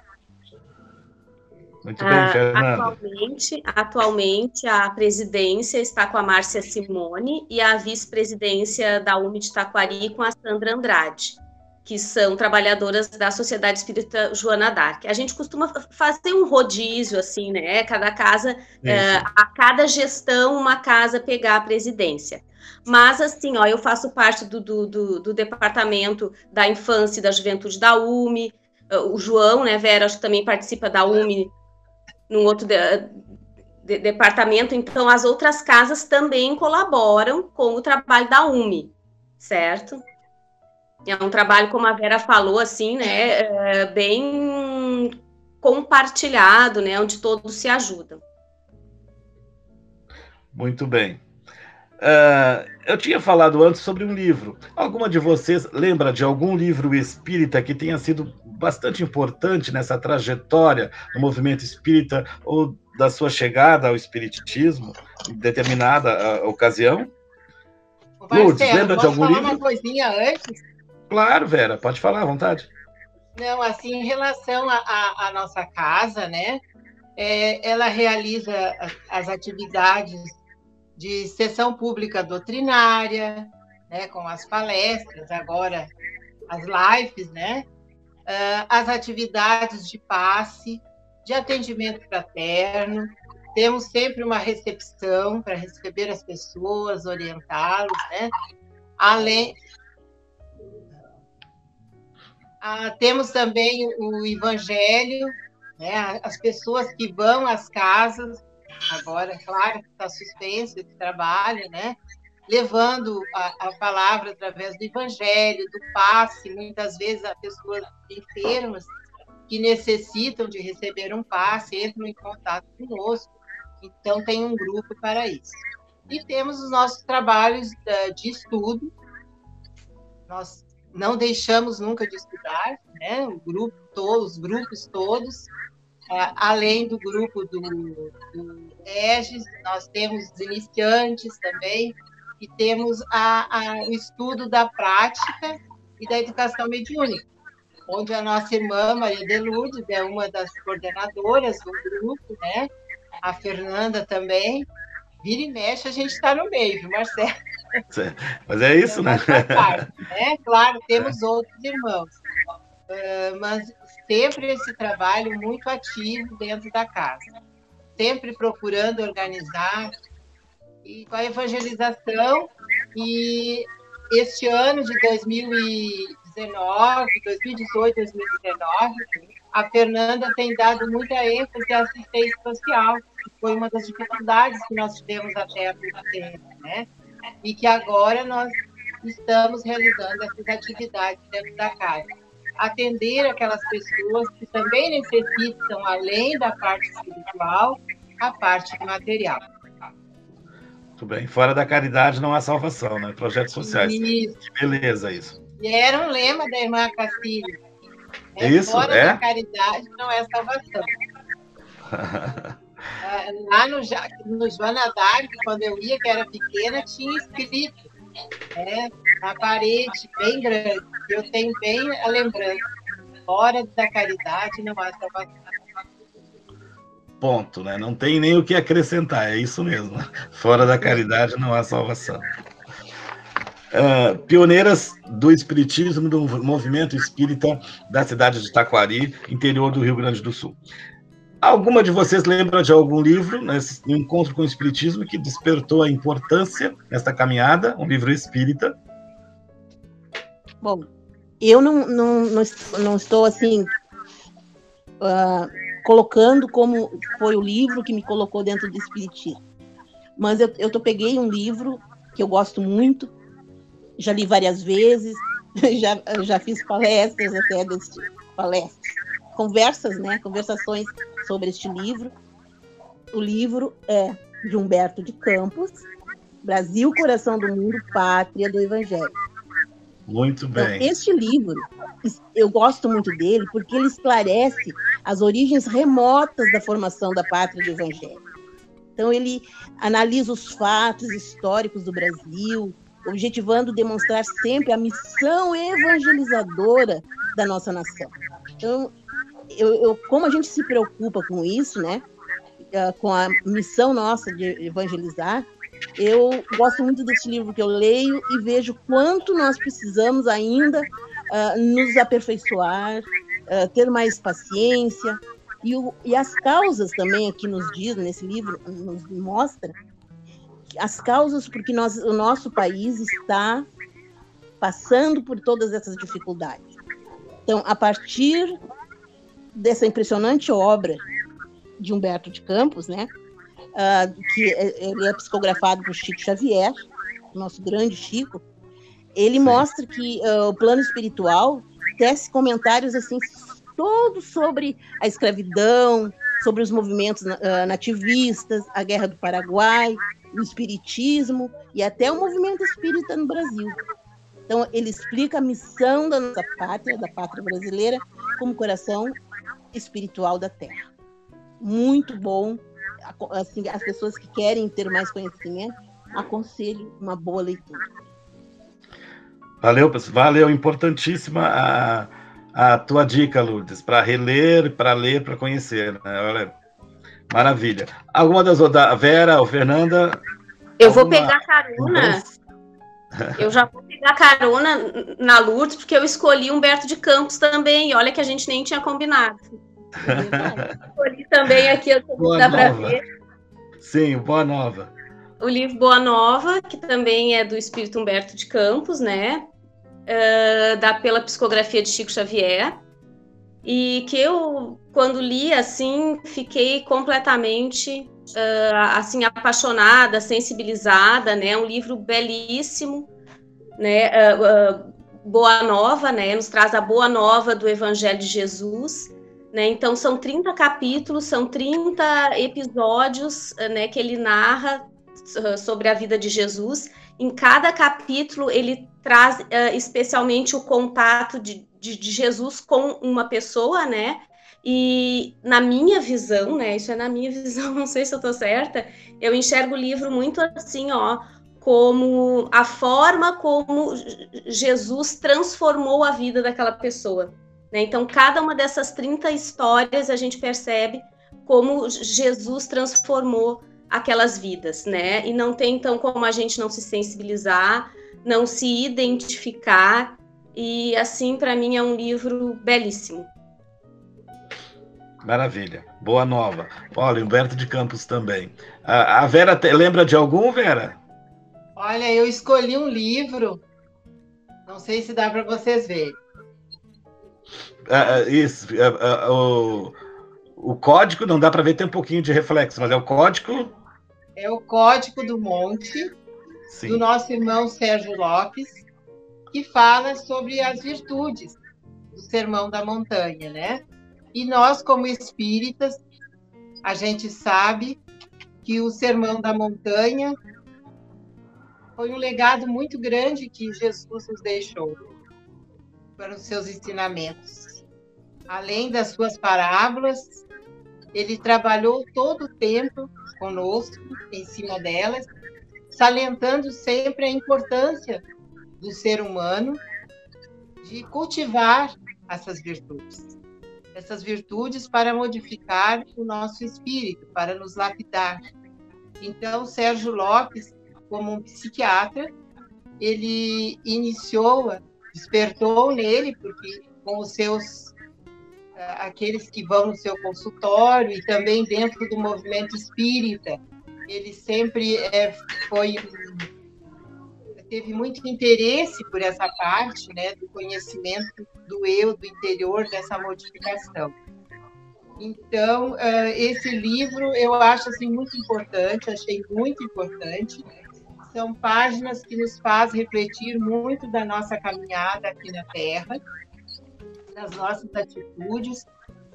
Muito bem, ah, Fernanda. Atualmente, atualmente, a presidência está com a Márcia Simone e a vice-presidência da UMI de Taquari com a Sandra Andrade, que são trabalhadoras da Sociedade Espírita Joana Dark. A gente costuma fazer um rodízio, assim, né? Cada casa, é, a cada gestão, uma casa pegar a presidência. Mas, assim, ó, eu faço parte do, do, do, do departamento da infância e da juventude da UMI, o João, né, Vera, acho que também participa da UMI num outro de, de, departamento, então as outras casas também colaboram com o trabalho da UME, certo? É um trabalho, como a Vera falou, assim, né, é bem compartilhado, né, onde todos se ajudam. Muito bem. Uh, eu tinha falado antes sobre um livro. Alguma de vocês lembra de algum livro espírita que tenha sido bastante importante nessa trajetória do movimento espírita ou da sua chegada ao espiritismo em determinada uh, ocasião? Lourdes, lembra de algum falar livro? uma coisinha antes? Claro, Vera, pode falar à vontade. Não, assim, em relação à nossa casa, né? É, ela realiza as atividades de sessão pública doutrinária, né, com as palestras, agora as lives, né, uh, as atividades de passe, de atendimento fraterno. Temos sempre uma recepção para receber as pessoas, orientá-los, né? Além, ah, temos também o Evangelho, né? as pessoas que vão às casas, agora, claro que está suspenso esse trabalho, né? levando a, a, palavra através do evangelho, do passe, muitas vezes a pessoas enfermas que necessitam de receber um passe entram em contato conosco, então tem um grupo para isso. E temos os nossos trabalhos eh, de estudo, nós não deixamos nunca de estudar, né? O grupo, os grupos todos, além do grupo do, do EGES, nós temos os iniciantes também, e temos a, a, o estudo da prática e da educação mediúnica, onde a nossa irmã Maria de Lourdes é uma das coordenadoras do grupo, né? A Fernanda também. Vira e mexe, a gente está no meio, viu, Marcelo? [laughs] Mas é isso, né? Parte, né? Claro, temos outros irmãos. Uh, mas sempre esse trabalho muito ativo dentro da casa. Sempre procurando organizar e com a evangelização. E este ano de 2019, 2018, 2019, a Fernanda tem dado muita ênfase à assistência social, que foi uma das dificuldades que nós tivemos até muito tempo, né? E que agora nós estamos realizando essas atividades dentro da casa. Atender aquelas pessoas que também necessitam, além da parte espiritual, a parte material. Muito bem. Fora da caridade não há salvação, né? Projetos sociais. Isso. Beleza, isso. E era um lema da irmã Castilho. É, isso, Fora é? da caridade não é salvação. [laughs] Ah, lá no, no Joana d'Arc, quando eu ia, que era pequena, tinha escrito né, na parede, bem grande. Eu tenho bem a lembrança. Fora da caridade não há salvação. Ponto, né? Não tem nem o que acrescentar, é isso mesmo. Fora da caridade não há salvação. Uh, pioneiras do espiritismo, do movimento espírita da cidade de Taquari, interior do Rio Grande do Sul. Alguma de vocês lembra de algum livro, nesse encontro com o espiritismo, que despertou a importância nesta caminhada, um livro espírita? Bom, eu não, não, não, não estou assim uh, colocando como foi o livro que me colocou dentro do espiritismo, mas eu, eu tô, peguei um livro que eu gosto muito, já li várias vezes, [laughs] já, já fiz palestras até desse palestras, conversas, né, conversações sobre este livro. O livro é de Humberto de Campos, Brasil, Coração do Mundo, Pátria do Evangelho. Muito então, bem. Então, este livro, eu gosto muito dele porque ele esclarece as origens remotas da formação da pátria do Evangelho. Então, ele analisa os fatos históricos do Brasil, objetivando demonstrar sempre a missão evangelizadora da nossa nação. Então, eu, eu, como a gente se preocupa com isso, né, ah, com a missão nossa de evangelizar, eu gosto muito desse livro que eu leio e vejo quanto nós precisamos ainda uh, nos aperfeiçoar, uh, ter mais paciência. E, o, e, as causas também aqui nos diz, nesse livro, nos mostra as causas porque nós, o nosso país está passando por todas essas dificuldades. Então, a partir dessa impressionante obra de Humberto de Campos, né, uh, que é, ele é psicografado por Chico Xavier, nosso grande Chico, ele mostra que uh, o plano espiritual tece comentários assim todos sobre a escravidão, sobre os movimentos uh, nativistas, a guerra do Paraguai, o espiritismo e até o movimento espírita no Brasil. Então ele explica a missão da nossa pátria, da pátria brasileira, como coração espiritual da Terra. Muito bom, assim, as pessoas que querem ter mais conhecimento, aconselho uma boa leitura. Valeu, pessoal. Valeu, importantíssima a, a tua dica, Lourdes, para reler, para ler, para conhecer. Né? Olha, maravilha. Alguma das outras, Vera ou Fernanda? Eu vou pegar carona. Eu já vou pegar carona na Lourdes, porque eu escolhi Humberto de Campos também. E olha que a gente nem tinha combinado. Escolhi também aqui, dá para ver. Sim, Boa Nova. O livro Boa Nova, que também é do Espírito Humberto de Campos, né? Uh, da pela psicografia de Chico Xavier. E que eu, quando li, assim, fiquei completamente uh, assim apaixonada, sensibilizada, né? Um livro belíssimo, né? Uh, boa nova, né? Nos traz a boa nova do Evangelho de Jesus. Né? Então, são 30 capítulos, são 30 episódios né, que ele narra sobre a vida de Jesus. Em cada capítulo, ele traz uh, especialmente o contato de, de, de, Jesus com uma pessoa, né? E na minha visão, né? Isso é na minha [laughs] visão, não sei se eu tô certa. Eu enxergo o livro muito assim, ó, como a forma como Jesus transformou a vida daquela pessoa. Né? Então, cada uma dessas 30 histórias a gente percebe como Jesus transformou aquelas vidas, né? E não tem então como a gente não se sensibilizar, não se identificar. E assim, para mim, é um livro belíssimo. Maravilha. Boa nova. Olha, Humberto de Campos também. A, a Vera te, lembra de algum, Vera? Olha, eu escolhi um livro. Não sei se dá para vocês verem. Uh, isso, uh, uh, o, o código não dá para ver, tem um pouquinho de reflexo, mas é o código. É o código do monte, Sim. do nosso irmão Sérgio Lopes, que fala sobre as virtudes do sermão da montanha, né? E nós, como espíritas, a gente sabe que o sermão da montanha foi um legado muito grande que Jesus nos deixou para os seus ensinamentos. Além das suas parábolas, ele trabalhou todo o tempo conosco, em cima delas, salientando sempre a importância do ser humano de cultivar essas virtudes. Essas virtudes para modificar o nosso espírito, para nos lapidar. Então, Sérgio Lopes, como um psiquiatra, ele iniciou, despertou nele, porque com os seus aqueles que vão no seu consultório e também dentro do movimento espírita, ele sempre é, foi teve muito interesse por essa parte, né, do conhecimento do eu, do interior dessa modificação. Então, uh, esse livro eu acho assim muito importante, achei muito importante. São páginas que nos faz refletir muito da nossa caminhada aqui na Terra, das nossas atitudes,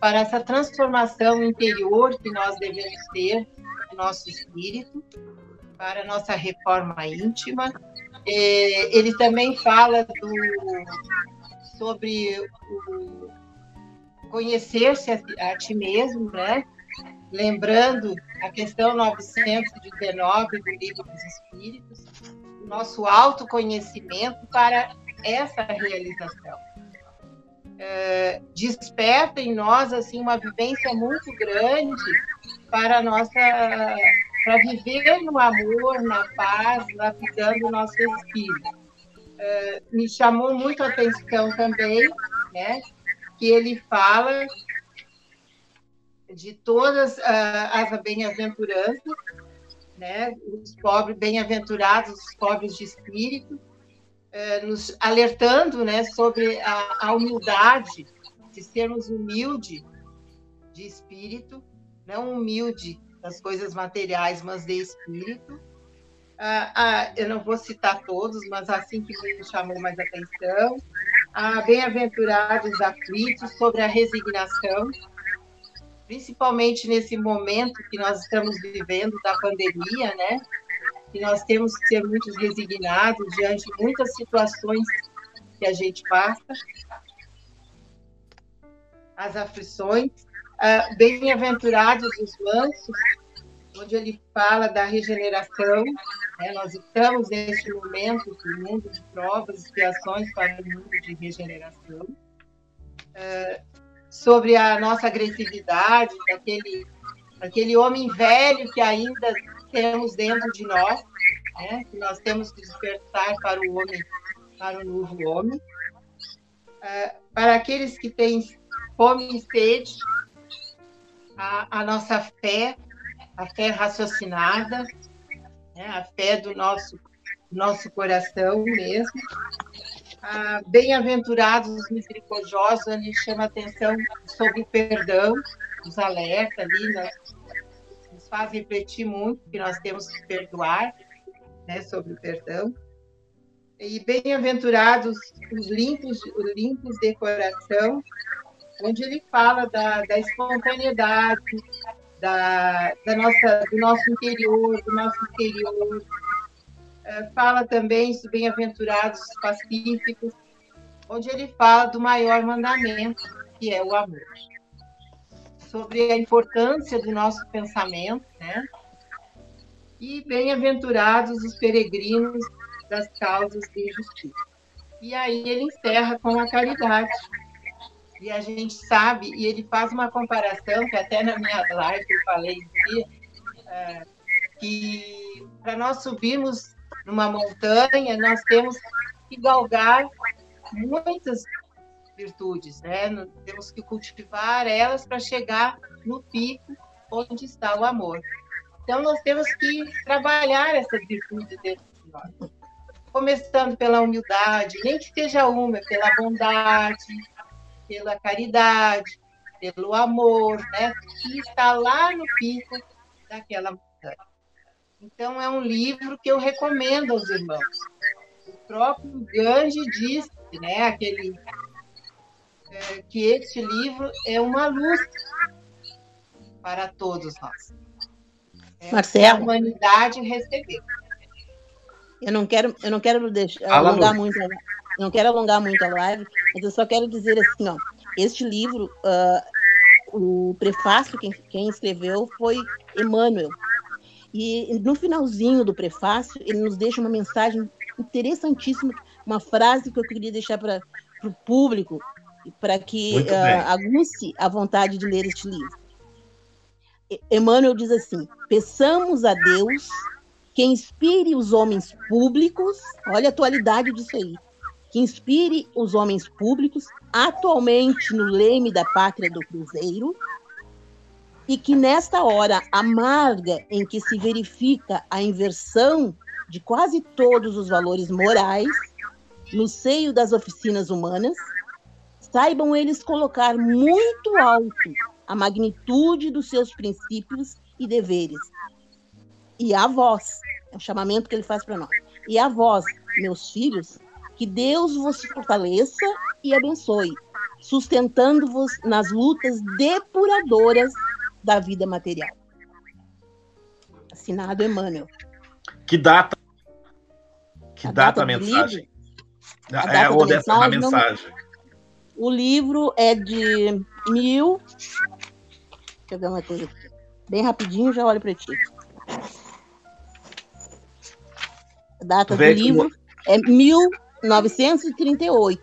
para essa transformação interior que nós devemos ter no nosso espírito, para a nossa reforma íntima. É, ele também fala do, sobre conhecer-se a, a ti mesmo, né? lembrando a questão 919 do Livro dos Espíritos, o nosso autoconhecimento para essa realização. É, desperta em nós assim uma vivência muito grande para nossa para viver no amor, na paz, lapidando o nosso espírito. É, me chamou muito a atenção também, né, que ele fala de todas uh, as bem-aventuranças, né? os pobres, bem-aventurados, os pobres de espírito, uh, nos alertando né, sobre a, a humildade, de sermos humildes de espírito, não humilde das coisas materiais, mas de espírito. Ah, ah, eu não vou citar todos, mas assim que me chamou mais atenção, a Bem-aventurados aflitos, sobre a resignação, principalmente nesse momento que nós estamos vivendo da pandemia, né? Que nós temos que ser muito resignados diante de muitas situações que a gente passa, as aflições. Uh, Bem-aventurados os mansos, onde ele fala da regeneração. Né? Nós estamos neste momento do mundo de provas, expiações para o mundo de regeneração. Uh, sobre a nossa agressividade, daquele, daquele homem velho que ainda temos dentro de nós, né? que nós temos que despertar para o homem, para o novo homem. Uh, para aqueles que têm fome e sede, a, a nossa fé a fé raciocinada, né? a fé do nosso, nosso coração mesmo. Ah, Bem-aventurados os misericordiosos, ele chama atenção sobre o perdão, nos alerta ali, né? Faz refletir muito que nós temos que perdoar né? sobre o perdão. E bem-aventurados os limpos, os limpos de coração, onde ele fala da, da espontaneidade, da, da nossa, do nosso interior, do nosso interior. É, fala também sobre bem-aventurados pacíficos, onde ele fala do maior mandamento, que é o amor. Sobre a importância do nosso pensamento, né? E bem-aventurados os peregrinos das causas de justiça. E aí ele encerra com a caridade, e a gente sabe, e ele faz uma comparação, que até na minha live eu falei aqui, é, que para nós subirmos numa montanha, nós temos que galgar muitas virtudes, né? Temos que cultivar elas para chegar no pico onde está o amor. Então, nós temos que trabalhar essas virtudes dentro de nós. Começando pela humildade, nem que seja uma, pela bondade, pela caridade, pelo amor, né? Que está lá no pico daquela montanha. Então, é um livro que eu recomendo aos irmãos. O próprio Gange disse, né, aquele, é, que este livro é uma luz para todos nós. É, Marcelo. A humanidade recebeu. Eu não quero, eu não quero deixar, alongar muito, não quero alongar muito a live, mas eu só quero dizer assim, ó, este livro, uh, o prefácio quem, quem escreveu foi Emmanuel. E no finalzinho do prefácio, ele nos deixa uma mensagem interessantíssima, uma frase que eu queria deixar para o público, para que uh, aguce a vontade de ler este livro. Emmanuel diz assim: peçamos a Deus que inspire os homens públicos, olha a atualidade disso aí, que inspire os homens públicos, atualmente no leme da pátria do Cruzeiro, e que nesta hora amarga em que se verifica a inversão de quase todos os valores morais no seio das oficinas humanas, saibam eles colocar muito alto a magnitude dos seus princípios e deveres. E a vós, é o chamamento que ele faz para nós. E a vós, meus filhos, que Deus vos fortaleça e abençoe, sustentando-vos nas lutas depuradoras da vida material. Assinado Emmanuel. Que data? Que a data, data a mensagem? A é, data ou dessa mensagem, mensagem. O livro é de mil. Deixa eu ver uma coisa aqui. Bem rapidinho, já olho para ti. A data do livro é 1938.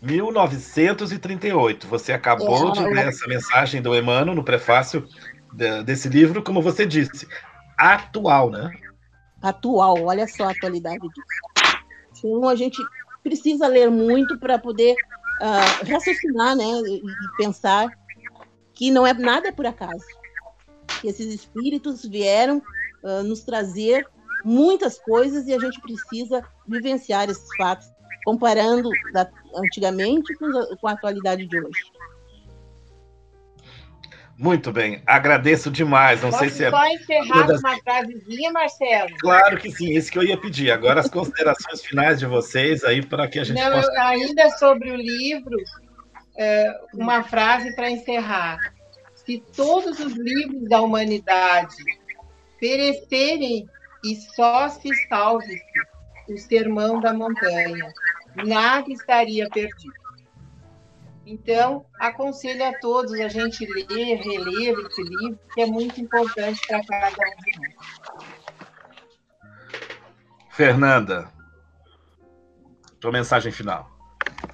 1938. Você acabou é, de ler essa mensagem do Emmanuel no prefácio desse livro, como você disse, atual, né? Atual, olha só a atualidade disso. Então a gente precisa ler muito para poder uh, raciocinar, né, e pensar que não é nada por acaso. Que esses espíritos vieram uh, nos trazer muitas coisas e a gente precisa vivenciar esses fatos, comparando da, antigamente com com a atualidade de hoje. Muito bem, agradeço demais. Não Posso sei se é. Só encerrar das... uma frasezinha, Marcelo? Claro que sim, isso que eu ia pedir. Agora as considerações finais de vocês aí para que a gente Não, possa. Eu, ainda sobre o livro, é, uma frase para encerrar. Se todos os livros da humanidade perecerem e só se salve o sermão da montanha, nada estaria perdido. Então, aconselho a todos a gente ler, reler esse livro, que é muito importante para cada um de nós. Fernanda, tua mensagem final.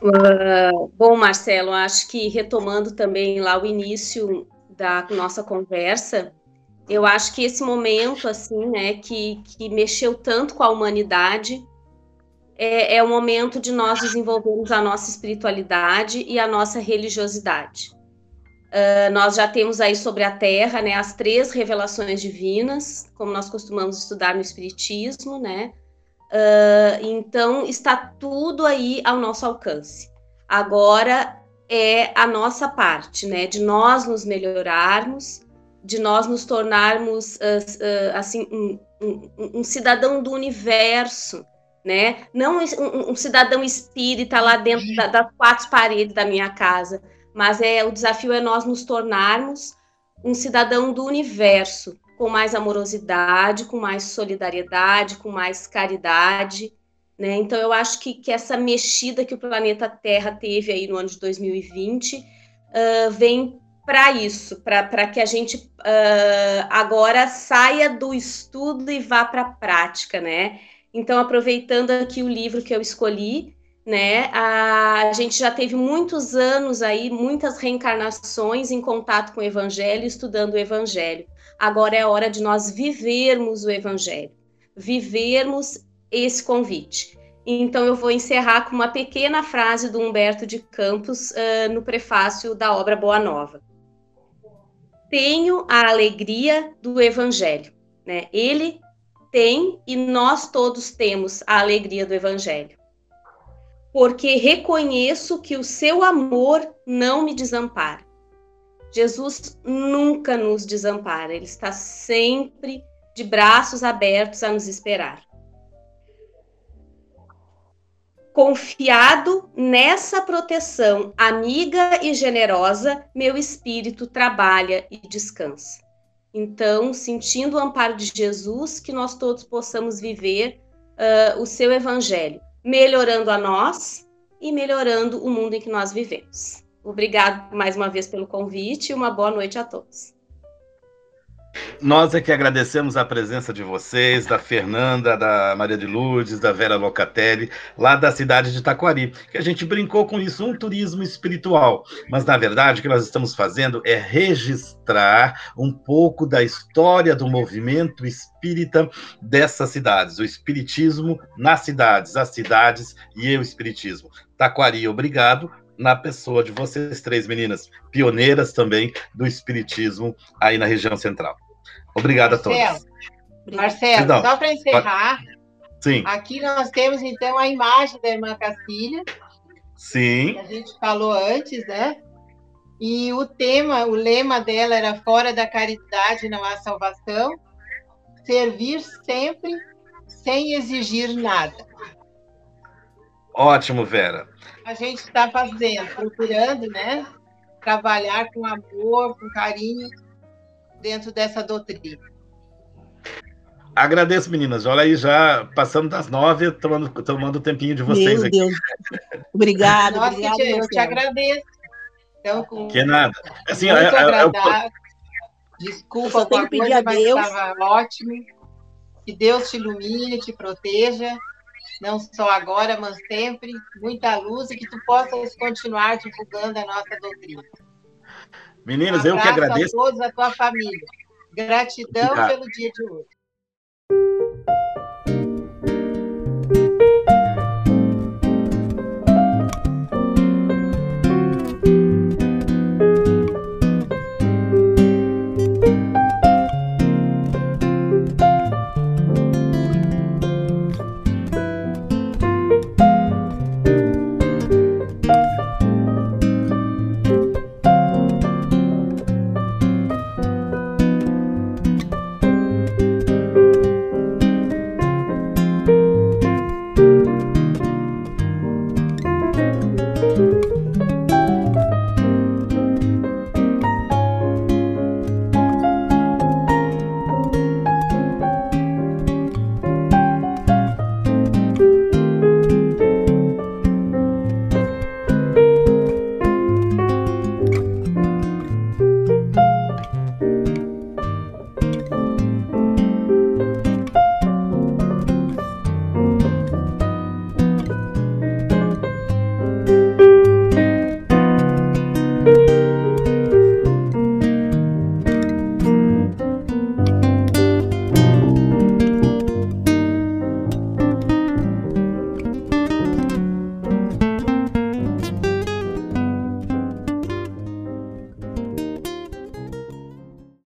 Uh, bom, Marcelo, acho que retomando também lá o início da nossa conversa, eu acho que esse momento, assim, né, que, que mexeu tanto com a humanidade, é, é o momento de nós desenvolvermos a nossa espiritualidade e a nossa religiosidade. Uh, nós já temos aí sobre a Terra, né, as três revelações divinas, como nós costumamos estudar no Espiritismo, né? Uh, então está tudo aí ao nosso alcance. Agora é a nossa parte, né, de nós nos melhorarmos, de nós nos tornarmos uh, assim um, um, um cidadão do universo, né? Não um, um cidadão espírita lá dentro da, das quatro paredes da minha casa, mas é o desafio é nós nos tornarmos um cidadão do universo, com mais amorosidade, com mais solidariedade, com mais caridade, né? Então eu acho que, que essa mexida que o planeta Terra teve aí no ano de 2020 uh, vem para isso, para que a gente uh, agora saia do estudo e vá para a prática, né? Então, aproveitando aqui o livro que eu escolhi, né, a, gente já teve muitos anos aí, muitas reencarnações em contato com o Evangelho, estudando o Evangelho. Agora é hora de nós vivermos o Evangelho, vivermos esse convite. Então, eu vou encerrar com uma pequena frase do Humberto de Campos uh, no prefácio da obra Boa Nova. Tenho a alegria do Evangelho. Né? Ele tem e nós todos temos a alegria do Evangelho. porque reconheço que o seu amor não me desampara. Jesus nunca nos desampara, ele está sempre de braços abertos a nos esperar. Confiado nessa proteção amiga e generosa, meu espírito trabalha e descansa. Então, sentindo o amparo de Jesus, que nós todos possamos viver uh, o seu evangelho, melhorando a nós e melhorando o mundo em que nós vivemos. Obrigado mais uma vez pelo convite e uma boa noite a todos. Nós é que agradecemos a presença de vocês, da Fernanda, da Maria de Lourdes, da Vera Locatelli, lá da cidade de Taquari, que a gente brincou com isso, um turismo espiritual. Mas, na verdade, o que nós estamos fazendo é registrar um pouco da história do movimento espírita dessas cidades, o espiritismo nas cidades, as cidades e o espiritismo. Taquari, obrigado na pessoa de vocês três meninas, pioneiras também do espiritismo aí na região central. Obrigado Marcelo, a todos. Marcelo, Perdão. só para encerrar, Sim. aqui nós temos então a imagem da irmã Castilha. Sim. A gente falou antes, né? E o tema, o lema dela era fora da caridade não há salvação, servir sempre sem exigir nada. Ótimo, Vera. A gente está fazendo, procurando, né? Trabalhar com amor, com carinho dentro dessa doutrina. Agradeço, meninas. Olha aí, já passando das nove, tomando, tomando o tempinho de vocês Meu aqui. Deus. Obrigada, Nossa, obrigada. Eu te agradeço. Então, com que nada. Assim, muito é, é, agradável. Desculpa, eu tenho que pedir a mas Deus. estava ótimo. Que Deus te ilumine, te proteja, não só agora, mas sempre. Muita luz e que tu possas continuar divulgando a nossa doutrina. Meninas, um eu que agradeço. a todos, a tua família. Gratidão Obrigado. pelo dia de hoje.